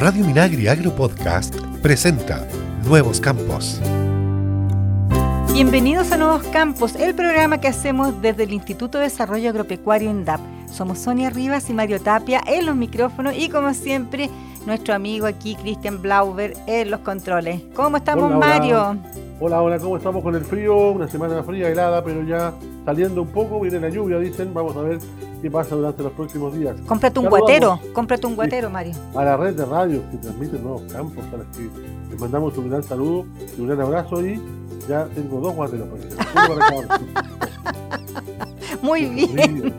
Radio Minagri Agro Podcast presenta Nuevos Campos. Bienvenidos a Nuevos Campos, el programa que hacemos desde el Instituto de Desarrollo Agropecuario INDAP. Somos Sonia Rivas y Mario Tapia en los micrófonos y como siempre nuestro amigo aquí Cristian Blauber en los controles. ¿Cómo estamos Mario? Hola, hola, ¿cómo estamos con el frío? Una semana fría, helada, pero ya saliendo un poco, viene la lluvia, dicen, vamos a ver qué pasa durante los próximos días. Cómprate un guatero, cómprate un guatero, Mario. A la red de radio que transmite Nuevos Campos, a las que les mandamos un gran saludo y un gran abrazo y ya tengo dos guateros para Muy bien.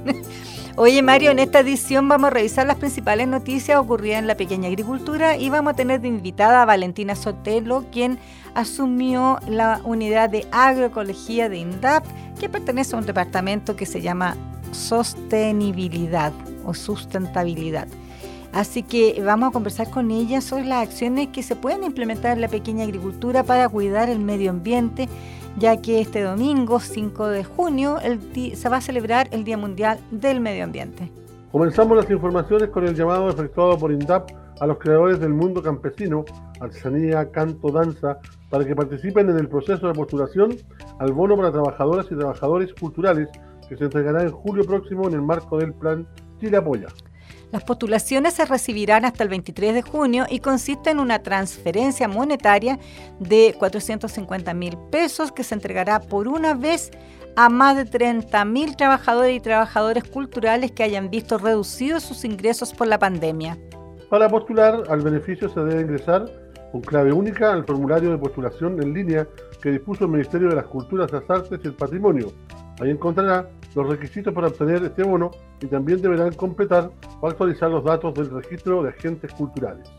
Oye Mario, en esta edición vamos a revisar las principales noticias ocurridas en la pequeña agricultura y vamos a tener de invitada a Valentina Sotelo, quien asumió la unidad de agroecología de INDAP, que pertenece a un departamento que se llama sostenibilidad o sustentabilidad. Así que vamos a conversar con ella sobre las acciones que se pueden implementar en la pequeña agricultura para cuidar el medio ambiente ya que este domingo 5 de junio se va a celebrar el Día Mundial del Medio Ambiente. Comenzamos las informaciones con el llamado efectuado por INDAP a los creadores del mundo campesino, artesanía, canto, danza, para que participen en el proceso de postulación al bono para trabajadoras y trabajadores culturales que se entregará en julio próximo en el marco del plan Chile Apoya. Las postulaciones se recibirán hasta el 23 de junio y consiste en una transferencia monetaria de 450 mil pesos que se entregará por una vez a más de 30 mil trabajadores y trabajadores culturales que hayan visto reducidos sus ingresos por la pandemia. Para postular al beneficio se debe ingresar con clave única al formulario de postulación en línea que dispuso el Ministerio de las Culturas, las Artes y el Patrimonio. Ahí encontrará los requisitos para obtener este bono y también deberán completar o actualizar los datos del registro de agentes culturales.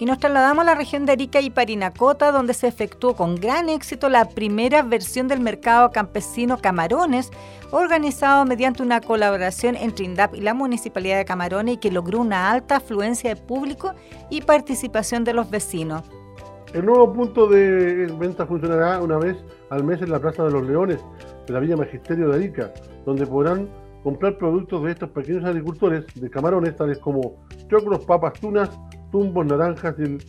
Y nos trasladamos a la región de Arica y Parinacota, donde se efectuó con gran éxito la primera versión del mercado campesino Camarones, organizado mediante una colaboración entre INDAP y la Municipalidad de Camarones y que logró una alta afluencia de público y participación de los vecinos. El nuevo punto de venta funcionará una vez al mes en la Plaza de los Leones de la Villa Magisterio de Arica, donde podrán comprar productos de estos pequeños agricultores de camarones, tales como choclos, papas, tunas, tumbos, naranjas y el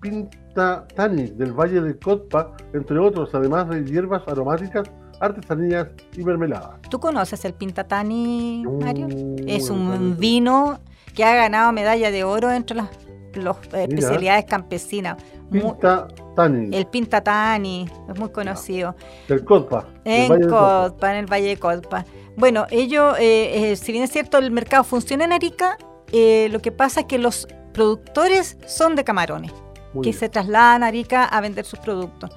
pintatani del Valle de Cotpa, entre otros, además de hierbas aromáticas, artesanías y mermeladas. ¿Tú conoces el pintatani, Mario? es un vino que ha ganado medalla de oro entre las especialidades campesinas. Pinta Tani. El Pinta Tani, es muy conocido. Del Codpa. En Codpa, en el Valle de Codpa. Bueno, ellos, eh, eh, si bien es cierto, el mercado funciona en Arica, eh, lo que pasa es que los productores son de camarones, que se trasladan a Arica a vender sus productos.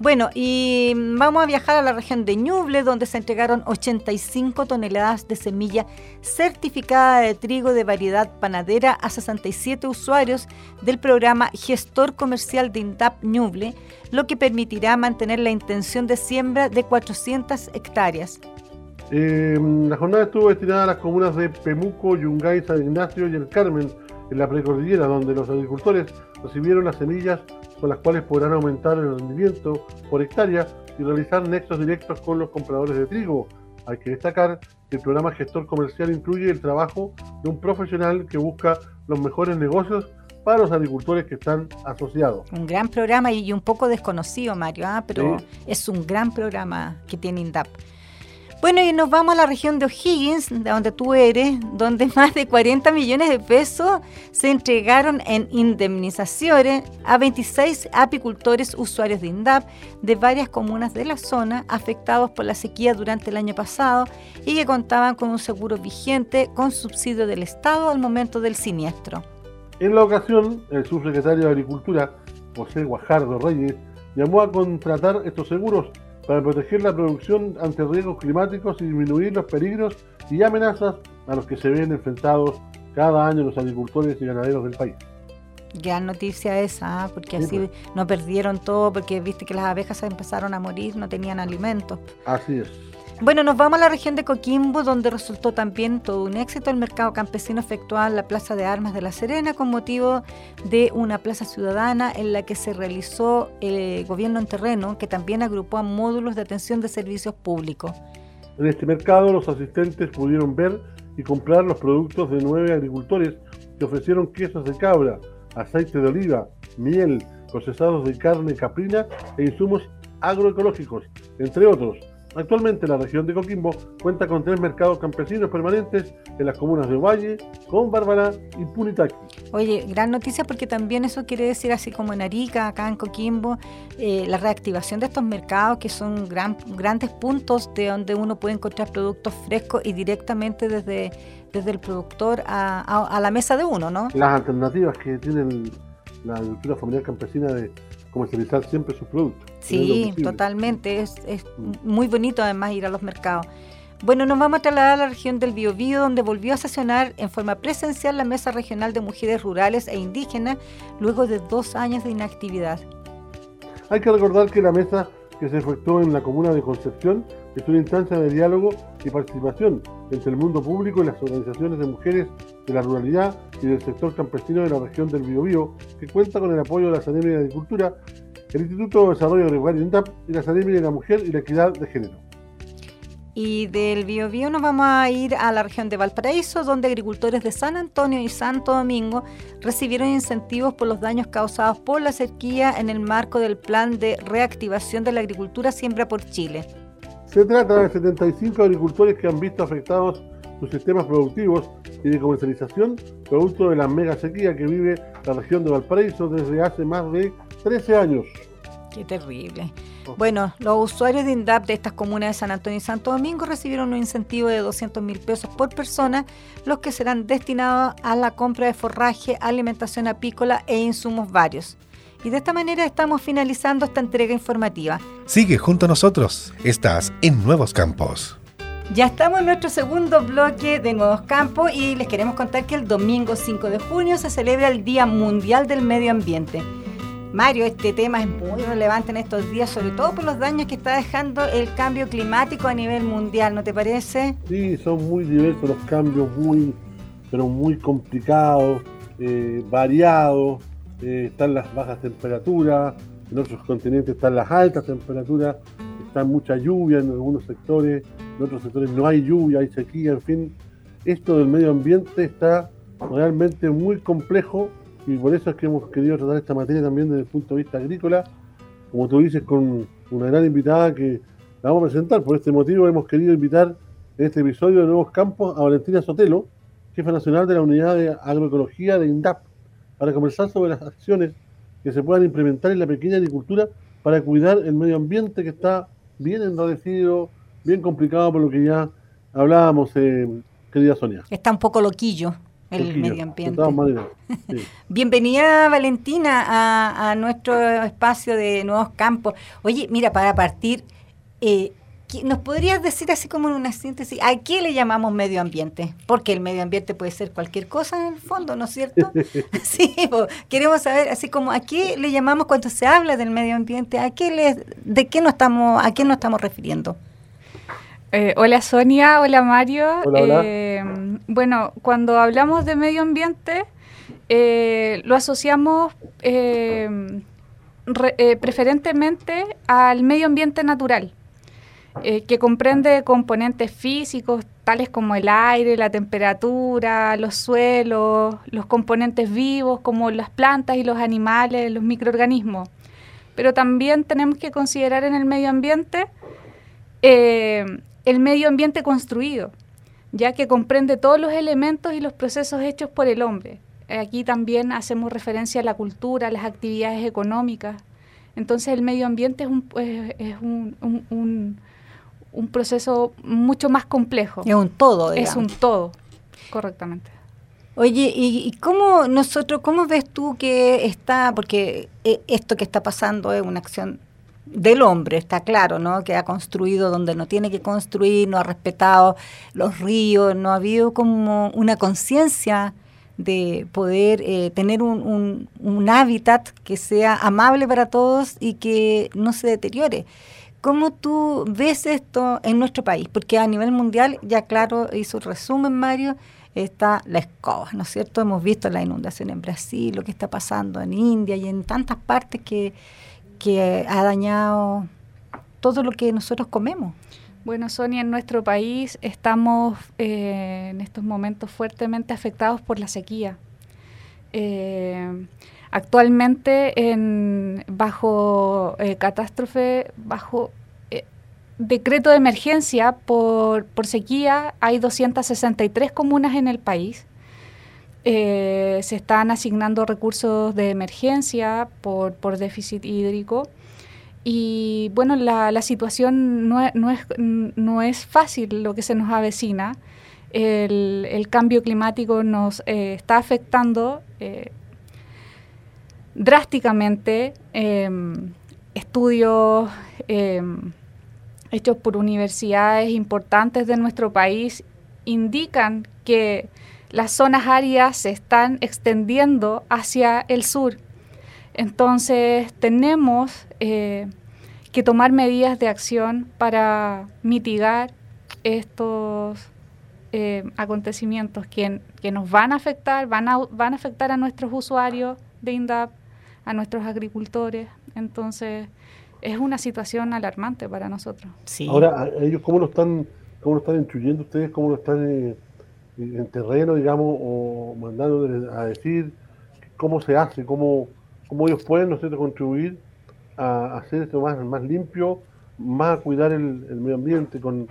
Bueno, y vamos a viajar a la región de Ñuble, donde se entregaron 85 toneladas de semilla certificada de trigo de variedad panadera a 67 usuarios del programa Gestor Comercial de INDAP Ñuble, lo que permitirá mantener la intención de siembra de 400 hectáreas. Eh, la jornada estuvo destinada a las comunas de Pemuco, Yungay, San Ignacio y El Carmen, en la precordillera, donde los agricultores recibieron las semillas con las cuales podrán aumentar el rendimiento por hectárea y realizar nexos directos con los compradores de trigo. Hay que destacar que el programa gestor comercial incluye el trabajo de un profesional que busca los mejores negocios para los agricultores que están asociados. Un gran programa y un poco desconocido, Mario, ¿ah? pero es un gran programa que tiene INDAP. Bueno, y nos vamos a la región de O'Higgins, de donde tú eres, donde más de 40 millones de pesos se entregaron en indemnizaciones a 26 apicultores usuarios de INDAP de varias comunas de la zona afectados por la sequía durante el año pasado y que contaban con un seguro vigente con subsidio del Estado al momento del siniestro. En la ocasión, el subsecretario de Agricultura, José Guajardo Reyes, llamó a contratar estos seguros para proteger la producción ante riesgos climáticos y disminuir los peligros y amenazas a los que se ven enfrentados cada año los agricultores y ganaderos del país. Gran noticia esa, ¿ah? porque así pues. no perdieron todo, porque viste que las abejas empezaron a morir, no tenían alimentos. Así es. Bueno, nos vamos a la región de Coquimbo, donde resultó también todo un éxito el mercado campesino efectuado en la Plaza de Armas de La Serena con motivo de una plaza ciudadana en la que se realizó el gobierno en terreno, que también agrupó a módulos de atención de servicios públicos. En este mercado los asistentes pudieron ver y comprar los productos de nueve agricultores que ofrecieron quesos de cabra, aceite de oliva, miel, procesados de carne caprina e insumos agroecológicos, entre otros. Actualmente la región de Coquimbo cuenta con tres mercados campesinos permanentes en las comunas de Valle, con Bárbara y Punitaqui. Oye, gran noticia porque también eso quiere decir, así como en Arica, acá en Coquimbo, eh, la reactivación de estos mercados que son gran, grandes puntos de donde uno puede encontrar productos frescos y directamente desde, desde el productor a, la mesa de uno, ¿no? Las alternativas que tienen la agricultura familiar campesina de comercializar siempre sus productos. Sí, totalmente. Es, es mm. muy bonito además ir a los mercados. Bueno, nos vamos a trasladar a la región del Biobío, donde volvió a sesionar en forma presencial la Mesa Regional de Mujeres Rurales e Indígenas, luego de dos años de inactividad. Hay que recordar que la mesa que se efectuó en la comuna de Concepción es una instancia de diálogo y participación entre el mundo público y las organizaciones de mujeres de la ruralidad y del sector campesino de la región del Biobío, que cuenta con el apoyo de la Academia de Agricultura, el Instituto de Desarrollo Agropecuario INDAP y la Academia de la Mujer y la Equidad de Género. Y del Biobío nos vamos a ir a la región de Valparaíso, donde agricultores de San Antonio y Santo Domingo recibieron incentivos por los daños causados por la sequía en el marco del plan de reactivación de la agricultura Siembra por Chile. Se trata de 75 agricultores que han visto afectados sus sistemas productivos y de comercialización producto de la mega sequía que vive la región de Valparaíso desde hace más de 13 años. Qué terrible. Bueno, los usuarios de INDAP de estas comunas de San Antonio y Santo Domingo recibieron un incentivo de 200 mil pesos por persona, los que serán destinados a la compra de forraje, alimentación apícola e insumos varios. Y de esta manera estamos finalizando esta entrega informativa. Sigue junto a nosotros. Estás en Nuevos Campos. Ya estamos en nuestro segundo bloque de Nuevos Campos y les queremos contar que el domingo 5 de junio se celebra el Día Mundial del Medio Ambiente. Mario, este tema es muy relevante en estos días, sobre todo por los daños que está dejando el cambio climático a nivel mundial, ¿no te parece? Sí, son muy diversos los cambios, muy, pero muy complicados, eh, variados. Eh, están las bajas temperaturas, en otros continentes están las altas temperaturas, está mucha lluvia en algunos sectores, en otros sectores no hay lluvia, hay sequía, en fin. Esto del medio ambiente está realmente muy complejo y por eso es que hemos querido tratar esta materia también desde el punto de vista agrícola, como tú dices, con una gran invitada que la vamos a presentar. Por este motivo hemos querido invitar en este episodio de Nuevos Campos a Valentina Sotelo, jefa nacional de la Unidad de Agroecología de INDAP, para conversar sobre las acciones que se puedan implementar en la pequeña agricultura para cuidar el medio ambiente que está bien enradecido, bien complicado por lo que ya hablábamos, eh, querida Sonia. Está un poco loquillo el medio ambiente. Bienvenida Valentina a, nuestro espacio de nuevos campos. Oye, mira, para partir, eh, ¿nos podrías decir así como en una síntesis, ¿a qué le llamamos medio ambiente? Porque el medio ambiente puede ser cualquier cosa en el fondo, ¿no es cierto? sí, queremos saber así como a qué le llamamos cuando se habla del medio ambiente, ¿a qué le, de qué nos estamos, a qué nos estamos refiriendo? Eh, hola Sonia, hola Mario. Eh, bueno, cuando hablamos de medio ambiente, eh, lo asociamos preferentemente al medio ambiente natural, que comprende componentes físicos tales como el aire, la temperatura, los suelos, los componentes vivos como las plantas y los animales, los microorganismos. Pero también tenemos que considerar en el medio ambiente el medio ambiente construido, ya que comprende todos los elementos y los procesos hechos por el hombre. Aquí también hacemos referencia a la cultura, a las actividades económicas. Entonces el medio ambiente es un, es un, un, proceso mucho más complejo. Es un todo, Es un todo, correctamente. Oye, ¿y, cómo nosotros, cómo ves tú que está, porque eh, esto que está pasando es una acción del hombre, está claro, ¿no? Que ha construido donde no tiene que construir, no ha respetado los ríos, no ha habido como una conciencia de poder eh, tener un, un, hábitat que sea amable para todos y que no se deteriore. ¿Cómo tú ves esto en nuestro país? Porque a nivel mundial, ya claro, hizo resumen Mario, está la escoba, ¿no es cierto? Hemos visto la inundación en Brasil, lo que está pasando en India y en tantas partes que que ha dañado todo lo que nosotros comemos. Bueno, Sonia, en nuestro país estamos eh, en estos momentos fuertemente afectados por la sequía. Eh, actualmente, en, bajo eh, catástrofe, bajo eh, decreto de emergencia por, por, sequía, hay 263 comunas en el país. Se están asignando recursos de emergencia por, por déficit hídrico. Y bueno, la, situación no, no, es, no es fácil lo que se nos avecina el, el cambio climático nos eh, está afectando eh, drásticamente. Em, estudios em, hechos por universidades importantes de nuestro país indican que las zonas áridas se están extendiendo hacia el sur. Entonces tenemos eh, que tomar medidas de acción para mitigar estos eh, acontecimientos que, que, nos van a afectar, van a, van a afectar a nuestros usuarios de INDAP, a nuestros agricultores. Entonces, es una situación alarmante para nosotros. Ahora, ellos cómo lo están, cómo lo están instruyendo ustedes, cómo lo están eh, en terreno, digamos, o mandando a decir cómo se hace, cómo, cómo ellos pueden, ¿no contribuir a hacer esto más, más limpio, más a cuidar el, el medio ambiente, con,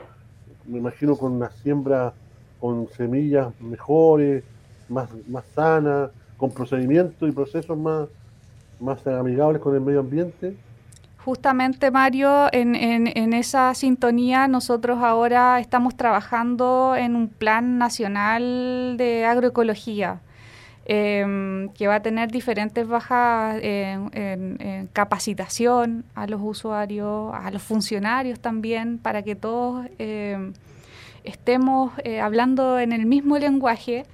me imagino con una siembra con semillas mejores, más, más sanas, con procedimientos y procesos más, más amigables con el medio ambiente? Justamente, Mario, en, esa sintonía nosotros ahora estamos trabajando en un plan nacional de agroecología. Em, que va a tener diferentes bajas en, capacitación a los usuarios, a los funcionarios también, para que todos em, estemos eh, hablando en el mismo lenguaje.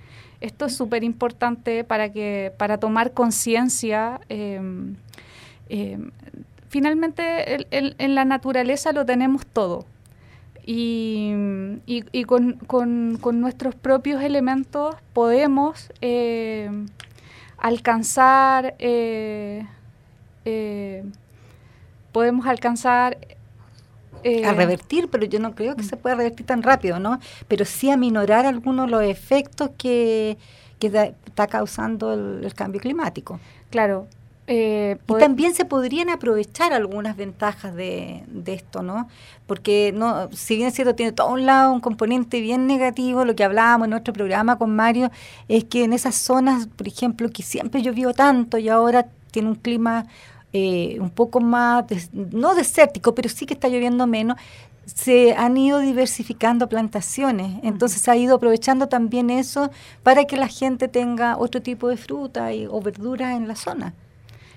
Esto es súper importante para, que, para tomar conciencia. Em, finalmente, en la naturaleza lo tenemos todo. Y, y, con, con, nuestros propios elementos podemos em, alcanzar eh, eh, podemos alcanzar a eh, revertir, pero yo no creo que se pueda revertir tan rápido, ¿no? Pero sí a minorar algunos de los efectos que, está causando el, cambio climático. Claro. Eh, y también se podrían aprovechar algunas ventajas de, esto, ¿no? Porque no, si bien es cierto, tiene todo un lado un componente bien negativo, lo que hablábamos en nuestro programa con Mario, es que en esas zonas, por ejemplo, que siempre llovió tanto y ahora tiene un clima eh, un poco más, no desértico, pero sí que está lloviendo menos, se han ido diversificando plantaciones. Entonces se ha ido aprovechando también eso para que la gente tenga otro tipo de fruta y, o verduras en la zona.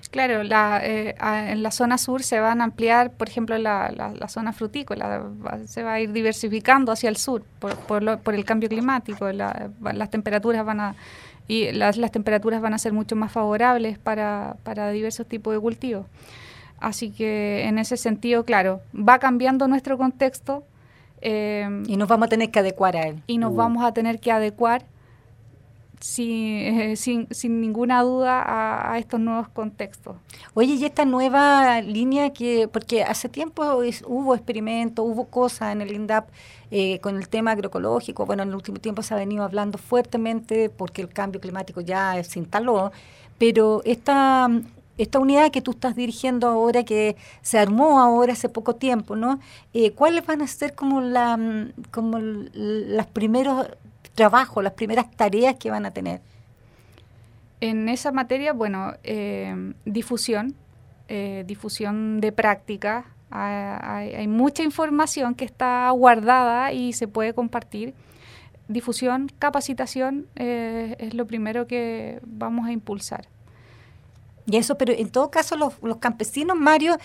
Claro, la, eh, en la zona sur se van a ampliar, por ejemplo, la, la, zona frutícola, se va a ir diversificando hacia el sur por, por, por el cambio climático, las temperaturas van a y las, las temperaturas van a ser mucho más favorables para, para diversos tipos de cultivos. Así que en ese sentido, claro, va cambiando nuestro contexto. Eh, y nos vamos a tener que adecuar a él. Y nos uh. vamos a tener que adecuar sin, sin, sin, ninguna duda a, estos nuevos contextos. Oye, y esta nueva línea que, porque hace tiempo hubo experimentos, hubo cosas en el INDAP eh, con el tema agroecológico, bueno, en el último tiempo se ha venido hablando fuertemente porque el cambio climático ya se instaló, pero esta, esta unidad que tú estás dirigiendo ahora, que se armó ahora hace poco tiempo, ¿no? Eh, ¿Cuáles van a ser como, la, como las primeros trabajo, las primeras tareas que van a tener? En esa materia, bueno, eh, difusión, eh, difusión de práctica. Hay, mucha información que está guardada y se puede compartir. Difusión, capacitación eh, es lo primero que vamos a impulsar. Y eso, pero en todo caso los, los campesinos, Mario,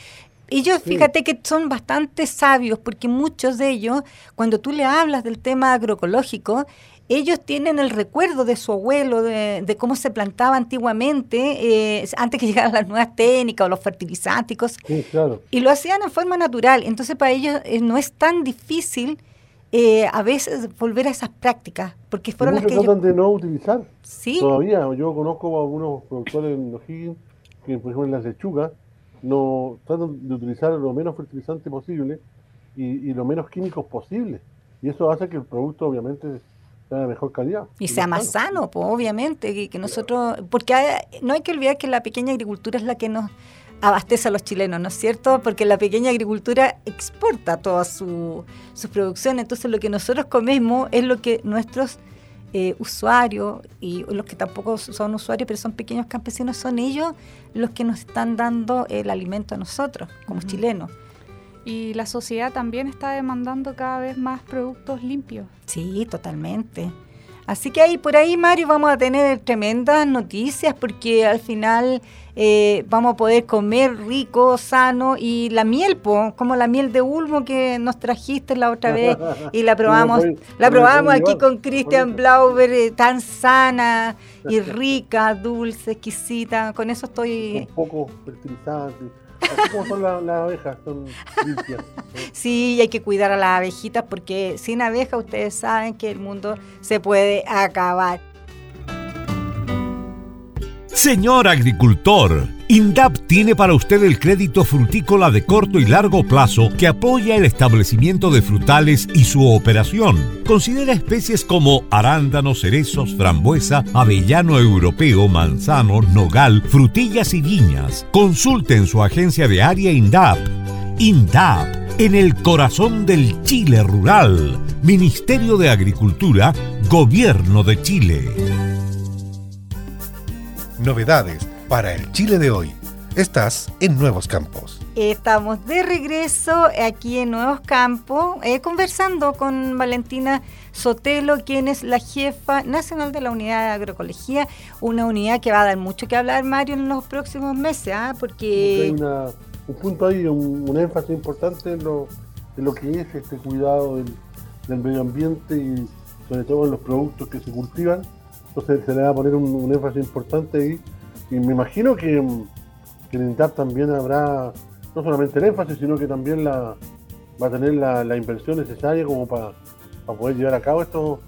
ellos, fíjate que son bastante sabios, porque muchos de ellos, cuando tú le hablas del tema agroecológico, ellos tienen el recuerdo de su abuelo, de, cómo se plantaba antiguamente, eh, antes que llegaran las nuevas técnicas o los fertilizantes. Sí, claro. Y lo hacían en forma natural. Entonces, para ellos eh, no es tan difícil eh, a veces volver a esas prácticas, porque fueron las que tratan de no utilizar. Sí. Todavía, yo conozco a algunos productores en O'Higgins que, por ejemplo, en las lechugas, no tratan de utilizar lo menos fertilizante posible y, y lo menos químicos posible. Y eso hace que el producto, obviamente, sea de mejor calidad. Y sea más sano, pues, obviamente, que, nosotros, porque no hay que olvidar que la pequeña agricultura es la que nos abastece a los chilenos, ¿no es cierto? Porque la pequeña agricultura exporta toda su, su producción, entonces lo que nosotros comemos es lo que nuestros eh, usuarios y los que tampoco son usuarios, pero son pequeños campesinos, son ellos los que nos están dando el alimento a nosotros, como chilenos. Y la sociedad también está demandando cada vez más productos limpios. Sí, totalmente. Así que ahí por ahí, Mario, vamos a tener tremendas noticias porque al final eh, vamos a poder comer rico, sano y la miel, como la miel de Ulmo que nos trajiste la otra vez y la probamos, la probamos aquí con Christian Blauber, eh, tan sana y rica, dulce, exquisita. Con eso estoy. Un poco fertilizante como son las, abejas, son limpias. Sí, hay que cuidar a las abejitas porque sin abejas ustedes saben que el mundo se puede acabar. Señor agricultor, INDAP tiene para usted el crédito frutícola de corto y largo plazo que apoya el establecimiento de frutales y su operación. Considera especies como arándanos, cerezos, frambuesa, avellano europeo, manzano, nogal, frutillas y viñas. Consulte en su agencia de área INDAP. INDAP, en el corazón del Chile rural. Ministerio de Agricultura, Gobierno de Chile novedades para el Chile de hoy. Estás en Nuevos Campos. Estamos de regreso aquí en Nuevos Campos, eh, conversando con Valentina Sotelo, quien es la jefa nacional de la unidad de agroecología, una unidad que va a dar mucho que hablar, Mario, en los próximos meses, ¿ah? porque... Hay un punto ahí, un, énfasis importante en lo, en lo, que es este cuidado del, del medio ambiente y sobre todo en los productos que se cultivan entonces se le va a poner un, énfasis importante ahí. Y me imagino que, que en INTAP también habrá no solamente el énfasis, sino que también la, va a tener la, inversión necesaria como para, poder llevar a cabo esto,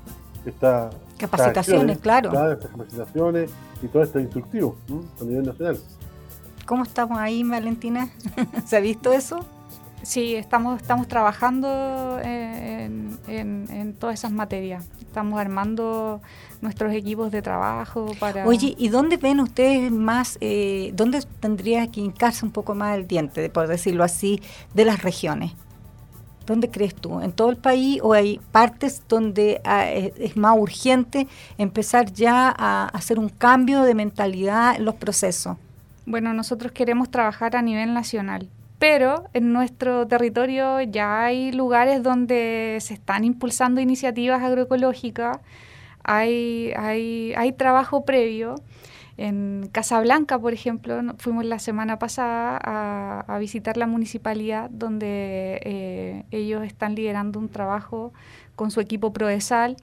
esta, capacitaciones, claro. Estas capacitaciones y todo esto instructivo a nivel nacional. ¿Cómo estamos ahí, Valentina? ¿Se ha visto eso? Sí, estamos, estamos trabajando en, en todas esas materias. Estamos armando nuestros equipos de trabajo para... Oye, ¿y dónde ven ustedes más, eh, dónde tendría que hincarse un poco más el diente, por decirlo así, de las regiones? ¿Dónde crees tú? ¿En todo el país o hay partes donde ah, es más urgente empezar ya a hacer un cambio de mentalidad en los procesos? Bueno, nosotros queremos trabajar a nivel nacional, pero en nuestro territorio ya hay lugares donde se están impulsando iniciativas agroecológicas hay, hay, hay trabajo previo. En Casablanca, por ejemplo, fuimos la semana pasada a, visitar la municipalidad donde eh, ellos están liderando un trabajo con su equipo Prodesal.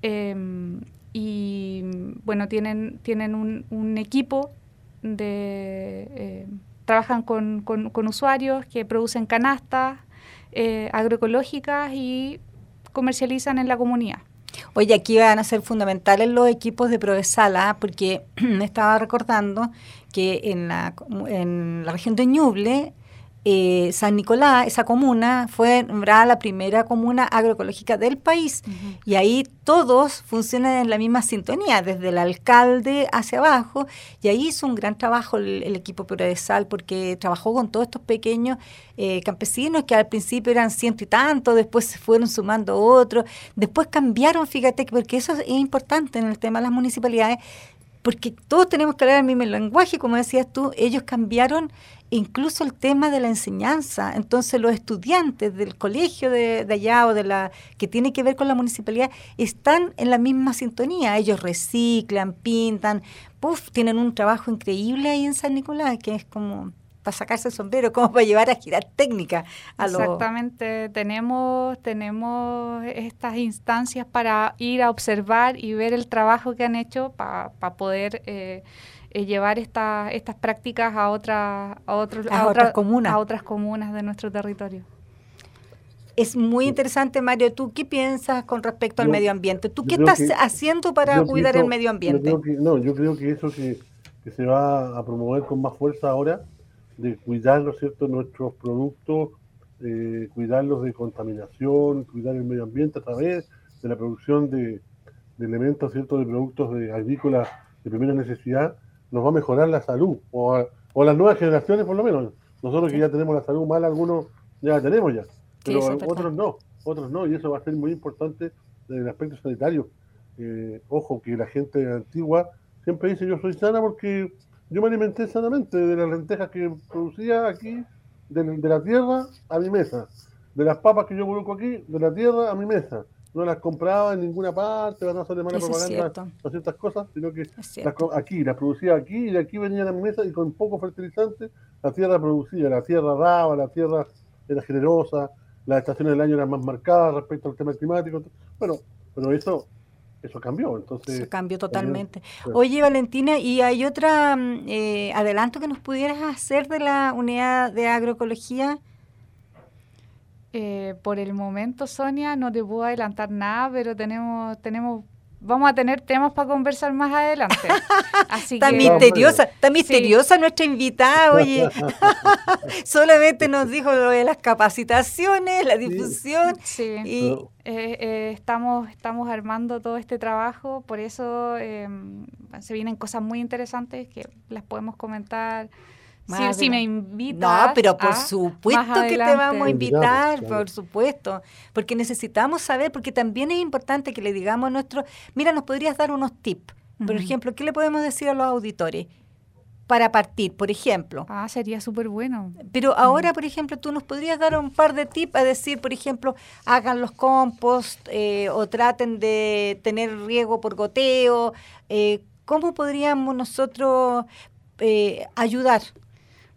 Em, y bueno, tienen, tienen un, equipo de... Eh, trabajan con, con, usuarios que producen canastas eh, agroecológicas y comercializan en la comunidad. Oye, aquí van a ser fundamentales los equipos de Provesala, porque me estaba recordando que en la, en la región de Ñuble eh, San Nicolás, esa comuna, fue nombrada la primera comuna agroecológica del país. Y ahí todos funcionan en la misma sintonía, desde el alcalde hacia abajo. Y ahí hizo un gran trabajo el, equipo Sal porque trabajó con todos estos pequeños eh, campesinos que al principio eran ciento y tanto, después se fueron sumando otros. Después cambiaron, fíjate, porque eso es importante en el tema de las municipalidades porque todos tenemos que hablar el mismo lenguaje, como decías tú, ellos cambiaron incluso el tema de la enseñanza. Entonces los estudiantes del colegio de, allá o de la que tiene que ver con la municipalidad están en la misma sintonía. Ellos reciclan, pintan, puff, tienen un trabajo increíble ahí en San Nicolás, que es como para sacarse el sombrero, como para llevar a girar técnica. A Exactamente, tenemos, tenemos estas instancias para ir a observar y ver el trabajo que han hecho para poder eh, eh, llevar esta, estas prácticas a, otra, a, otros, a, otras comunas. a otras comunas de nuestro territorio. Es muy interesante, Mario. ¿Tú qué piensas con respecto al medio ambiente? ¿Tú qué estás haciendo para cuidar el medio ambiente? no, yo creo que eso que, que se va a promover con más fuerza ahora de cuidar, ¿no cierto?, nuestros productos, eh, cuidarlos de contaminación, cuidar el medio ambiente a través de la producción de, elementos, ¿cierto?, de productos de agrícolas de primera necesidad, nos va a mejorar la salud, o, o las nuevas generaciones por lo menos. Nosotros que ya tenemos la salud mal, algunos ya la tenemos ya, pero otros no, otros no, y eso va a ser muy importante en el aspecto sanitario. Eh, ojo, que la gente antigua siempre dice yo soy sana porque yo me alimenté sanamente de las lentejas que producía aquí, de, de la tierra a mi mesa, de las papas que yo coloco aquí, de la tierra a mi mesa. No las compraba en ninguna parte, no hacer de mala propaganda o ciertas cosas, sino que aquí, las producía aquí y de aquí venían a mi mesa y con poco fertilizante la tierra producía, la tierra daba, la tierra era generosa, las estaciones del año eran más marcadas respecto al tema climático. Bueno, pero eso eso cambió, entonces... cambió totalmente. Oye, Valentina, ¿y hay otra mm, eh, adelanto que nos pudieras hacer de la unidad de agroecología? Eh, por el momento, Sonia, no te puedo adelantar nada, pero tenemos, tenemos, vamos a tener temas para conversar más adelante. Así está misteriosa, está misteriosa nuestra invitada, oye. Solamente nos dijo lo de las capacitaciones, la difusión. Sí. Y eh, eh, estamos, estamos armando todo este trabajo, por eso em, se vienen cosas muy interesantes que las podemos comentar si, me invitas. No, pero por supuesto que te vamos a invitar, por supuesto. Porque necesitamos saber, porque también es importante que le digamos a nuestro. Mira, nos podrías dar unos tips. Por ejemplo, ¿qué le podemos decir a los auditores? Para partir, por ejemplo. Ah, sería súper bueno. Pero ahora, por ejemplo, tú nos podrías dar un par de tips a decir, por ejemplo, hagan los compost eh, o traten de tener riego por goteo. Eh, ¿Cómo podríamos nosotros eh, ayudar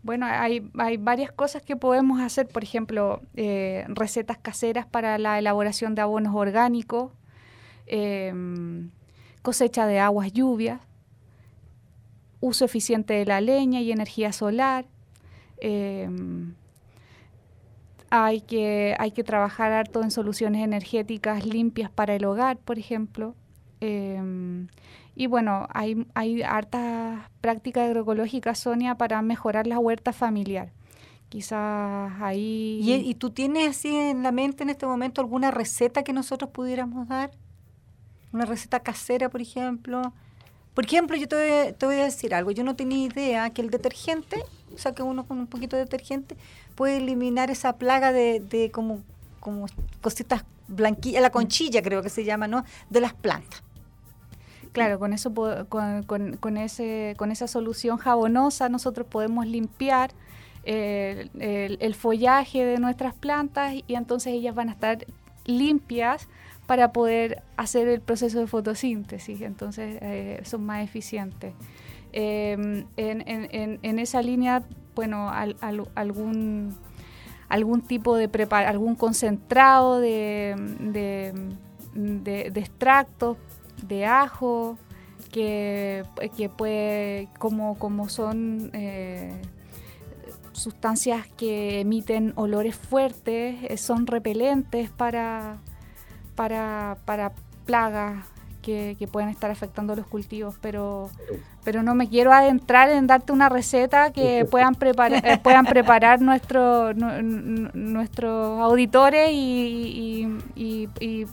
bueno, hay, varias cosas que podemos hacer, por ejemplo, eh, recetas caseras para la elaboración de abonos orgánicos, em, cosecha de aguas lluvias, uso eficiente de la leña y energía solar. Em, hay, que, hay que trabajar harto en soluciones energéticas limpias para el hogar, por ejemplo. Y bueno, hay, hay hartas prácticas agroecológicas, Sonia, para mejorar la huerta familiar. Quizás ahí... ¿Y, tú tienes así en la mente en este momento alguna receta que nosotros pudiéramos dar? ¿Una receta casera, por ejemplo? Por ejemplo, yo te voy, a decir algo. Yo no tenía idea que el detergente, o sea, que uno con un poquito de detergente puede eliminar esa plaga de, de como, como cositas blanquillas, la conchilla creo que se llama, ¿no? De las plantas. Claro, con eso con, con, ese, con esa solución jabonosa nosotros podemos limpiar eh, el, follaje de nuestras plantas y entonces ellas van a estar limpias para poder hacer el proceso de fotosíntesis, entonces eh, son más eficientes. Em, en, en, esa línea, bueno, algún, algún tipo de prepar algún concentrado de, de, de extractos de ajo, que, que puede, como, como son eh, sustancias que emiten olores fuertes, eh, son repelentes para, para, para plagas que, que, pueden estar afectando los cultivos, pero, pero no me quiero adentrar en darte una receta que puedan, preparar eh, puedan preparar nuestro, nuestros auditores y, y, y y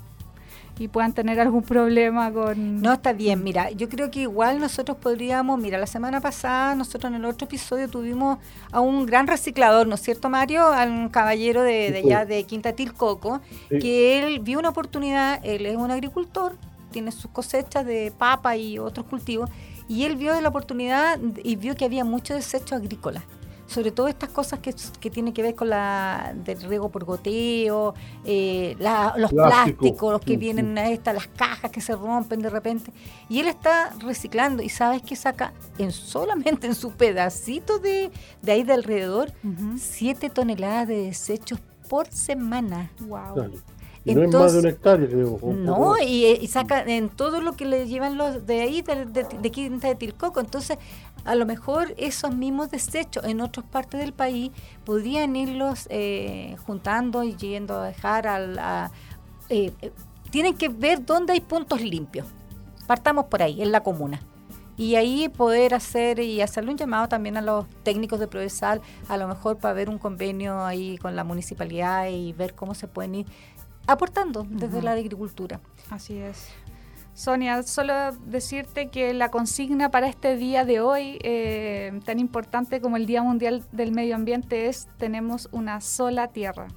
puedan tener algún problema con... No, está bien, mira, yo creo que igual nosotros podríamos, mira, la semana pasada nosotros en el otro episodio tuvimos a un gran reciclador, ¿no es cierto, Mario? A un caballero de, de allá de Quinta Tilcoco, que él vio una oportunidad, él es un agricultor, tiene sus cosechas de papa y otros cultivos, y él vio la oportunidad y vio que había mucho desecho agrícola sobre todo estas cosas que, que tienen que ver con la del riego por goteo, eh, los plásticos que vienen a esta, las cajas que se rompen de repente. Y él está reciclando y sabes que saca en solamente en su pedacito de, de ahí de alrededor 7 toneladas de desechos por semana. Wow. Y no es más de una hectárea, creo. No, y, saca en todo lo que le llevan los de ahí, de, de, de Quinta de Tilcoco. Entonces, a lo mejor esos mismos desechos en otras partes del país podrían irlos eh, juntando y yendo a dejar al... Eh, eh, tienen que ver dónde hay puntos limpios. Partamos por ahí, en la comuna. Y ahí poder hacer y hacerle un llamado también a los técnicos de Provesal, a lo mejor para ver un convenio ahí con la municipalidad y ver cómo se pueden ir aportando desde la agricultura. Así es. Sonia, solo decirte que la consigna para este día de hoy, eh, tan importante como el Día Mundial del Medio Ambiente, es tenemos una sola tierra.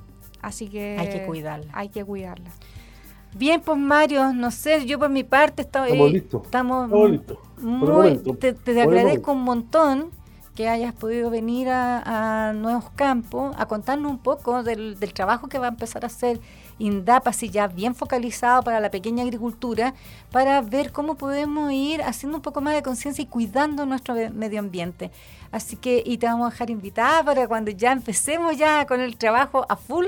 Así que hay que cuidarla. Hay que cuidarla. Bien, pues Mario, no sé, yo por mi parte estamos eh, listos. Estamos, listos. Muy, te, te agradezco un montón que hayas podido venir a, Nuevos Campos a contarnos un poco del, del trabajo que va a empezar a hacer INDAP así ya bien focalizado para la pequeña agricultura, para ver cómo podemos ir haciendo un poco más de conciencia y cuidando nuestro medio ambiente. Así que, y te vamos a dejar invitada para cuando ya empecemos ya con el trabajo a full,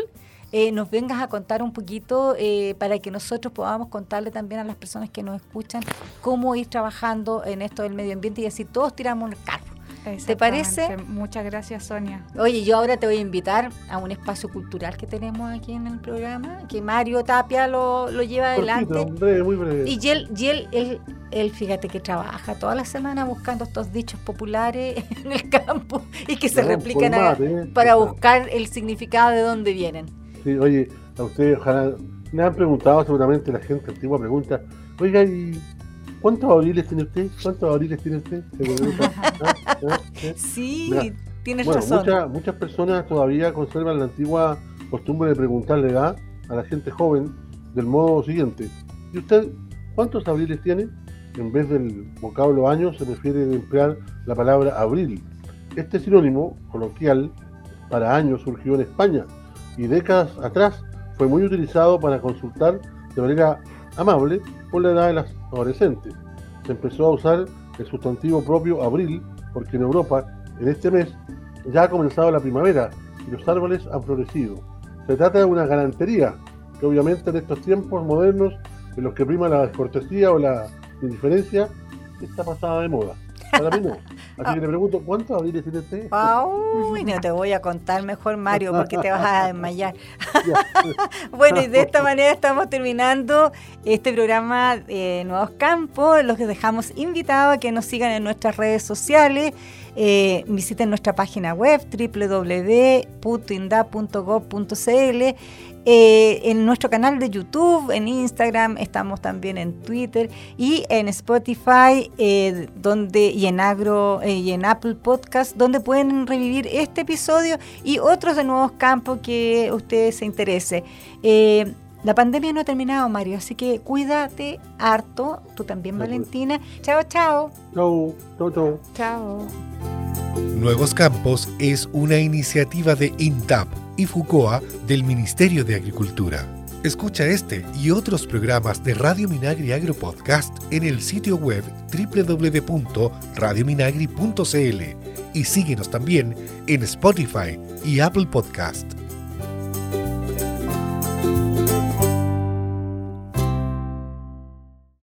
eh, nos vengas a contar un poquito eh, para que nosotros podamos contarle también a las personas que nos escuchan cómo ir trabajando en esto del medio ambiente y así todos tiramos el carro. ¿Te parece? Muchas gracias, Sonia. Oye, yo ahora te voy a invitar a un espacio cultural que tenemos aquí en el programa, que Mario Tapia lo, lleva adelante. muy breve. Y él, y él, él, fíjate que trabaja toda la semana buscando estos dichos populares en el campo y que se replican ¿eh? para buscar el significado de dónde vienen. Sí, oye, a ustedes ojalá, me han preguntado seguramente la gente, antigua pregunta, oiga, ¿y ¿Cuántos abriles tiene usted? ¿Cuántos abriles tiene usted? ¿Ah? ¿Ah? Sí, tienes razón. Muchas, muchas personas todavía conservan la antigua costumbre de preguntarle edad a la gente joven del modo siguiente. ¿Y usted cuántos abriles tiene? En vez del vocablo año se prefiere emplear la palabra abril. Este sinónimo coloquial para años surgió en España y décadas atrás fue muy utilizado para consultar de manera amable por la edad de las adolescentes. Se empezó a usar el sustantivo propio abril porque en Europa, en este mes, ya ha comenzado la primavera y los árboles han florecido. Se trata de una galantería que obviamente en estos tiempos modernos en los que prima la descortesía o la indiferencia está pasada de moda. Para mí no. Así que le pregunto, ¿cuántos abriles tiene usted? Uy, no te voy a contar mejor, Mario, porque te vas a desmayar. bueno, y de esta manera estamos terminando este programa de Nuevos Campos. Los que dejamos invitados a que nos sigan en nuestras redes sociales. Eh, visiten nuestra página web www.indap.gov.cl eh, en nuestro canal de YouTube, en Instagram, estamos también en Twitter y en Spotify eh, donde, y en Agro y en Apple Podcast, donde pueden revivir este episodio y otros de nuevos campos que ustedes se interese. La pandemia no ha terminado, Mario, así que cuídate harto, tú también. Valentina. Chao, chao. Chao, chao, chao. Chao. Nuevos Campos es una iniciativa de INTAP y FUCOA del Ministerio de Agricultura. Escucha este y otros programas de Radio Minagri Agro Podcast en el sitio web www.radiominagri.cl y síguenos también en Spotify y Apple Podcast.